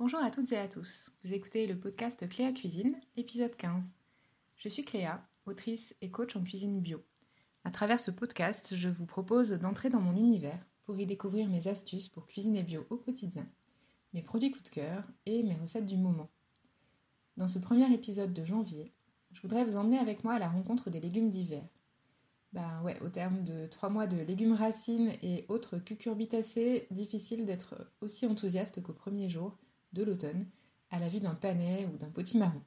Bonjour à toutes et à tous. Vous écoutez le podcast Cléa Cuisine, épisode 15. Je suis Cléa, autrice et coach en cuisine bio. À travers ce podcast, je vous propose d'entrer dans mon univers pour y découvrir mes astuces pour cuisiner bio au quotidien, mes produits coup de cœur et mes recettes du moment. Dans ce premier épisode de janvier, je voudrais vous emmener avec moi à la rencontre des légumes d'hiver. Ben ouais, au terme de trois mois de légumes racines et autres cucurbitacées, difficile d'être aussi enthousiaste qu'au premier jour de l'automne à la vue d'un panais ou d'un potimarron.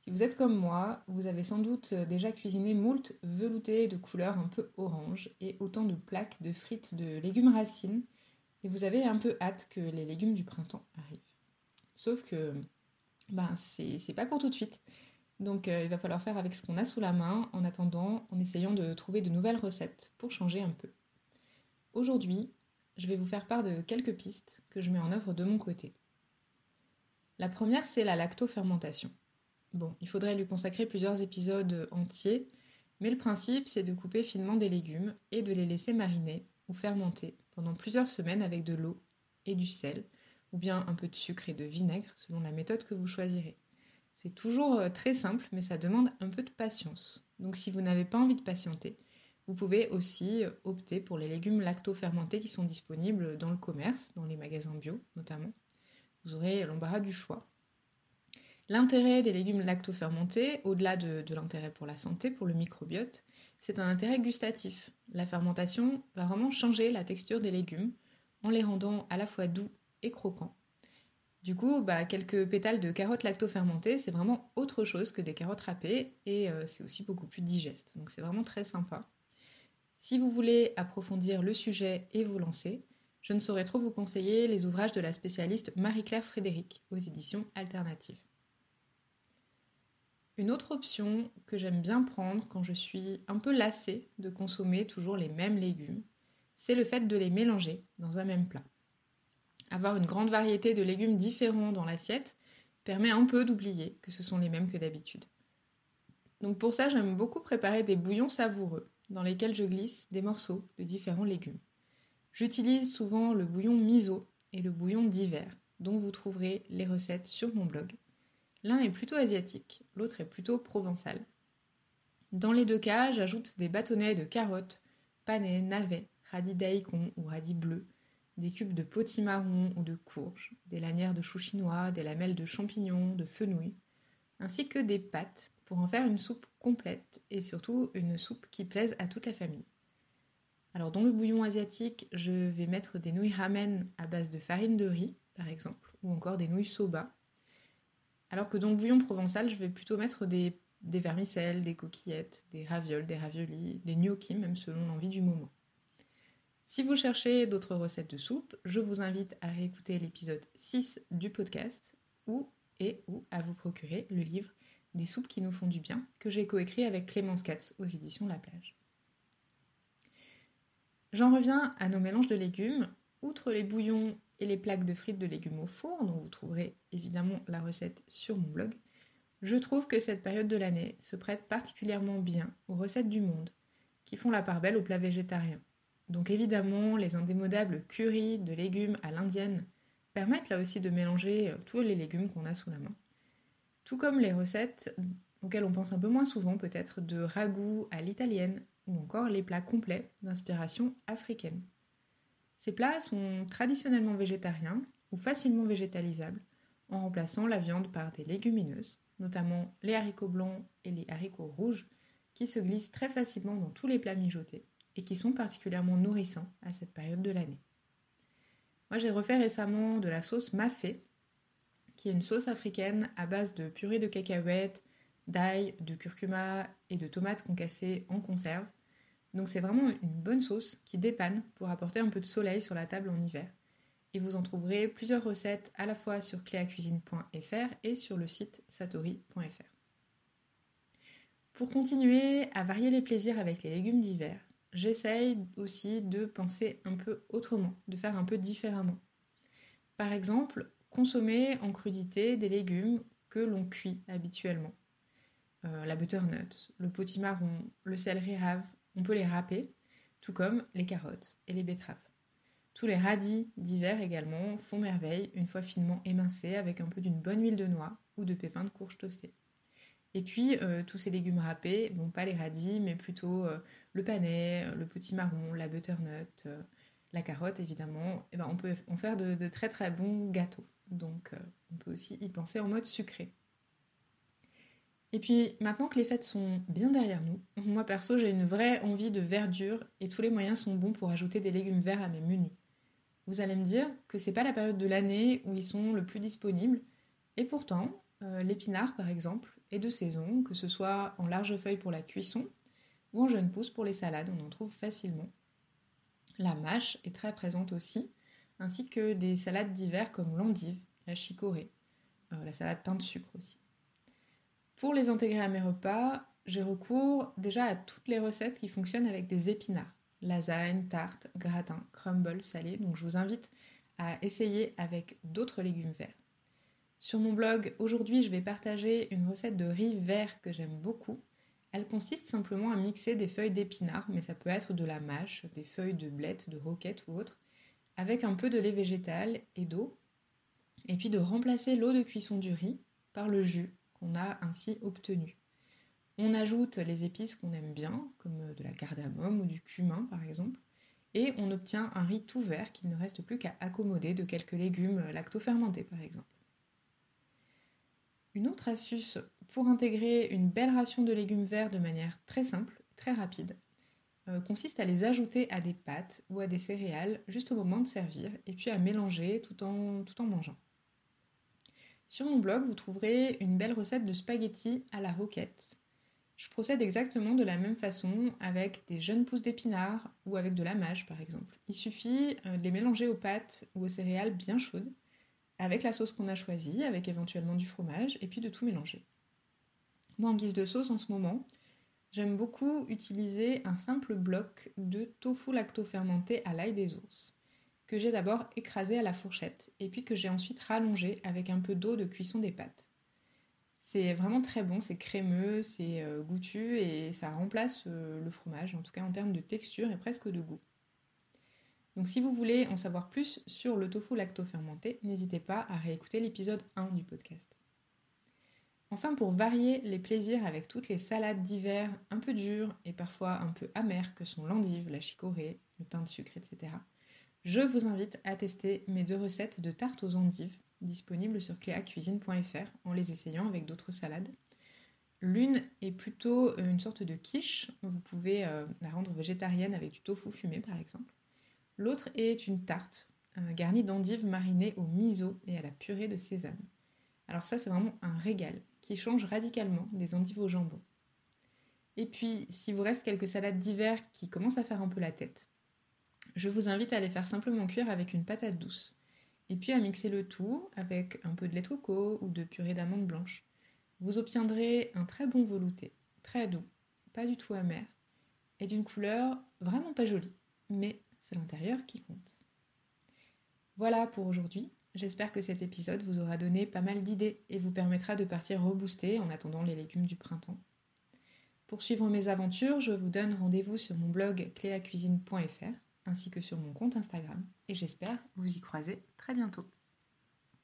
Si vous êtes comme moi, vous avez sans doute déjà cuisiné moult velouté de couleur un peu orange et autant de plaques de frites de légumes racines, et vous avez un peu hâte que les légumes du printemps arrivent. Sauf que ben, c'est pas pour tout de suite. Donc euh, il va falloir faire avec ce qu'on a sous la main en attendant, en essayant de trouver de nouvelles recettes pour changer un peu. Aujourd'hui, je vais vous faire part de quelques pistes que je mets en œuvre de mon côté. La première, c'est la lactofermentation. Bon, il faudrait lui consacrer plusieurs épisodes entiers, mais le principe, c'est de couper finement des légumes et de les laisser mariner ou fermenter pendant plusieurs semaines avec de l'eau et du sel, ou bien un peu de sucre et de vinaigre selon la méthode que vous choisirez. C'est toujours euh, très simple, mais ça demande un peu de patience. Donc si vous n'avez pas envie de patienter, vous pouvez aussi euh, opter pour les légumes lacto-fermentés qui sont disponibles dans le commerce, dans les magasins bio notamment. Vous aurez l'embarras du choix. L'intérêt des légumes lacto-fermentés, au-delà de, l'intérêt pour la santé, pour le microbiote, c'est un intérêt gustatif. La fermentation va vraiment changer la texture des légumes en les rendant à la fois doux et croquants. Du coup, bah, quelques pétales de carottes lacto-fermentées, c'est vraiment autre chose que des carottes râpées et euh, c'est aussi beaucoup plus digeste. Donc c'est vraiment très sympa. Si vous voulez approfondir le sujet et vous lancer, je ne saurais trop vous conseiller les ouvrages de la spécialiste Marie-Claire Frédéric aux éditions alternatives. Une autre option que j'aime bien prendre quand je suis un peu lassée de consommer toujours les mêmes légumes, c'est le fait de les mélanger dans un même plat. Avoir une grande variété de légumes différents dans l'assiette permet un peu d'oublier que ce sont les mêmes que d'habitude. Donc pour ça, j'aime beaucoup préparer des bouillons savoureux dans lesquels je glisse des morceaux de différents légumes. J'utilise souvent le bouillon miso et le bouillon d'hiver, dont vous trouverez les recettes sur mon blog. L'un est plutôt asiatique, l'autre est plutôt provençal. Dans les deux cas, j'ajoute des bâtonnets de carottes, panais, navets, radis daikon ou radis bleus, des cubes de potimarron ou de courges, des lanières de choux chinois, des lamelles de champignons, de fenouil, ainsi que des pâtes pour en faire une soupe complète et surtout une soupe qui plaise à toute la famille. Alors dans le bouillon asiatique, je vais mettre des nouilles ramen à base de farine de riz, par exemple, ou encore des nouilles soba. Alors que dans le bouillon provençal, je vais plutôt mettre des, vermicelles, des coquillettes, des ravioles, des raviolis, des gnocchis, même selon l'envie du moment. Si vous cherchez d'autres recettes de soupe, je vous invite à réécouter l'épisode 6 du podcast ou et ou à vous procurer le livre Des soupes qui nous font du bien que j'ai coécrit avec Clémence Katz aux éditions La Plage. J'en reviens à nos mélanges de légumes. Outre les bouillons et les plaques de frites de légumes au four, dont vous trouverez évidemment la recette sur mon blog, je trouve que cette période de l'année se prête particulièrement bien aux recettes du monde, qui font la part belle aux plats végétariens. Donc évidemment, les indémodables currys de légumes à l'indienne permettent là aussi de mélanger euh, tous les légumes qu'on a sous la main. Tout comme les recettes auxquelles on pense un peu moins souvent peut-être de ragoût à l'italienne ou encore les plats complets d'inspiration africaine. Ces plats sont traditionnellement végétariens ou facilement végétalisables en remplaçant la viande par des légumineuses, notamment les haricots blancs et les haricots rouges qui se glissent très facilement dans tous les plats mijotés et qui sont particulièrement nourrissants à cette période de l'année. Moi j'ai refait récemment de la sauce mafé, qui est une sauce africaine à base de purée de cacahuètes, d'ail, de curcuma et de tomates concassées en conserve. Donc c'est vraiment une bonne sauce qui dépanne pour apporter un peu de soleil sur la table en hiver. Et vous en trouverez plusieurs recettes à la fois sur cléacuisine.fr et sur le site satori.fr. Pour continuer à varier les plaisirs avec les légumes d'hiver, j'essaye aussi de penser un peu autrement, de faire un peu différemment. Par exemple, consommer en crudité des légumes que l'on cuit habituellement. Euh, la butternut, le potimarron, le céleri rave, on peut les râper, tout comme les carottes et les betteraves. Tous les radis d'hiver également font merveille une fois finement émincés avec un peu d'une bonne huile de noix ou de pépins de courge toastés. Et puis euh, tous ces légumes râpés, bon pas les radis mais plutôt euh, le panais, le petit marron, la butternut, la carotte évidemment, et ben, on peut en faire de, très très bons gâteaux. Donc on peut aussi y penser en mode sucré. Et puis maintenant que les fêtes sont bien derrière nous, moi perso j'ai une vraie envie de verdure et tous les moyens sont bons pour ajouter des légumes verts à mes menus. Vous allez me dire que c'est pas la période de l'année où ils sont le plus disponibles, et pourtant euh, l'épinard par exemple est de saison, que ce soit en large feuille pour la cuisson ou en jeune pousse pour les salades, on en trouve facilement. La mâche est très présente aussi, ainsi que des salades d'hiver comme l'endive, la chicorée, euh, la salade pain de sucre aussi. Pour les intégrer à mes repas, j'ai recours déjà à toutes les recettes qui fonctionnent avec des épinards. Lasagne, tarte, gratin, crumble salé. Donc je vous invite à essayer avec d'autres légumes verts. Sur mon blog, aujourd'hui, je vais partager une recette de riz vert que j'aime beaucoup. Elle consiste simplement à mixer des feuilles d'épinards, mais ça peut être de la mâche, des feuilles de blette, de roquette ou autre, avec un peu de lait végétal et d'eau, et puis de remplacer l'eau de cuisson du riz par le jus qu'on a ainsi obtenu. On ajoute les épices qu'on aime bien, comme de la cardamome ou du cumin par exemple, et on obtient un riz tout vert qu'il ne reste plus qu'à accommoder de quelques légumes lactofermentés par exemple. Une autre astuce pour intégrer une belle ration de légumes verts de manière très simple, très rapide, euh, consiste à les ajouter à des pâtes ou à des céréales juste au moment de servir et puis à mélanger tout en, tout en mangeant. Sur mon blog, vous trouverez une belle recette de spaghettis à la roquette. Je procède exactement de la même façon avec des jeunes pousses d'épinards ou avec de la mâche par exemple. Il suffit euh, de les mélanger aux pâtes ou aux céréales bien chaudes, avec la sauce qu'on a choisie, avec éventuellement du fromage, et puis de tout mélanger. Moi en guise de sauce en ce moment, j'aime beaucoup utiliser un simple bloc de tofu lacto-fermenté à l'ail des ours que j'ai d'abord écrasé à la fourchette et puis que j'ai ensuite rallongé avec un peu d'eau de cuisson des pâtes. C'est vraiment très bon, c'est crémeux, c'est euh, goûtu et ça remplace euh, le fromage, en tout cas en termes de texture et presque de goût. Donc si vous voulez en savoir plus sur le tofu lacto-fermenté, n'hésitez pas à réécouter l'épisode 1 du podcast. Enfin, pour varier les plaisirs avec toutes les salades d'hiver un peu dures et parfois un peu amères que sont l'endive, la chicorée, le pain de sucre, etc., je vous invite à tester mes deux recettes de tarte aux endives disponibles sur cléacuisine.fr en les essayant avec d'autres salades. L'une est plutôt une sorte de quiche, vous pouvez euh, la rendre végétarienne avec du tofu fumé par exemple. L'autre est une tarte euh, garnie d'endives marinées au miso et à la purée de sésame. Alors ça c'est vraiment un régal qui change radicalement des endives au jambon. Et puis, si vous reste quelques salades d'hiver qui commencent à faire un peu la tête, je vous invite à les faire simplement cuire avec une patate douce. Et puis à mixer le tout avec un peu de lait de coco ou de purée d'amandes blanches. Vous obtiendrez un très bon velouté, très doux, pas du tout amer, et d'une couleur vraiment pas jolie, mais c'est l'intérieur qui compte. Voilà pour aujourd'hui. J'espère que cet épisode vous aura donné pas mal d'idées et vous permettra de partir rebooster en attendant les légumes du printemps. Pour suivre mes aventures, je vous donne rendez-vous sur mon blog cléacuisine.fr ainsi que sur mon compte Instagram et j'espère vous y croiser très bientôt.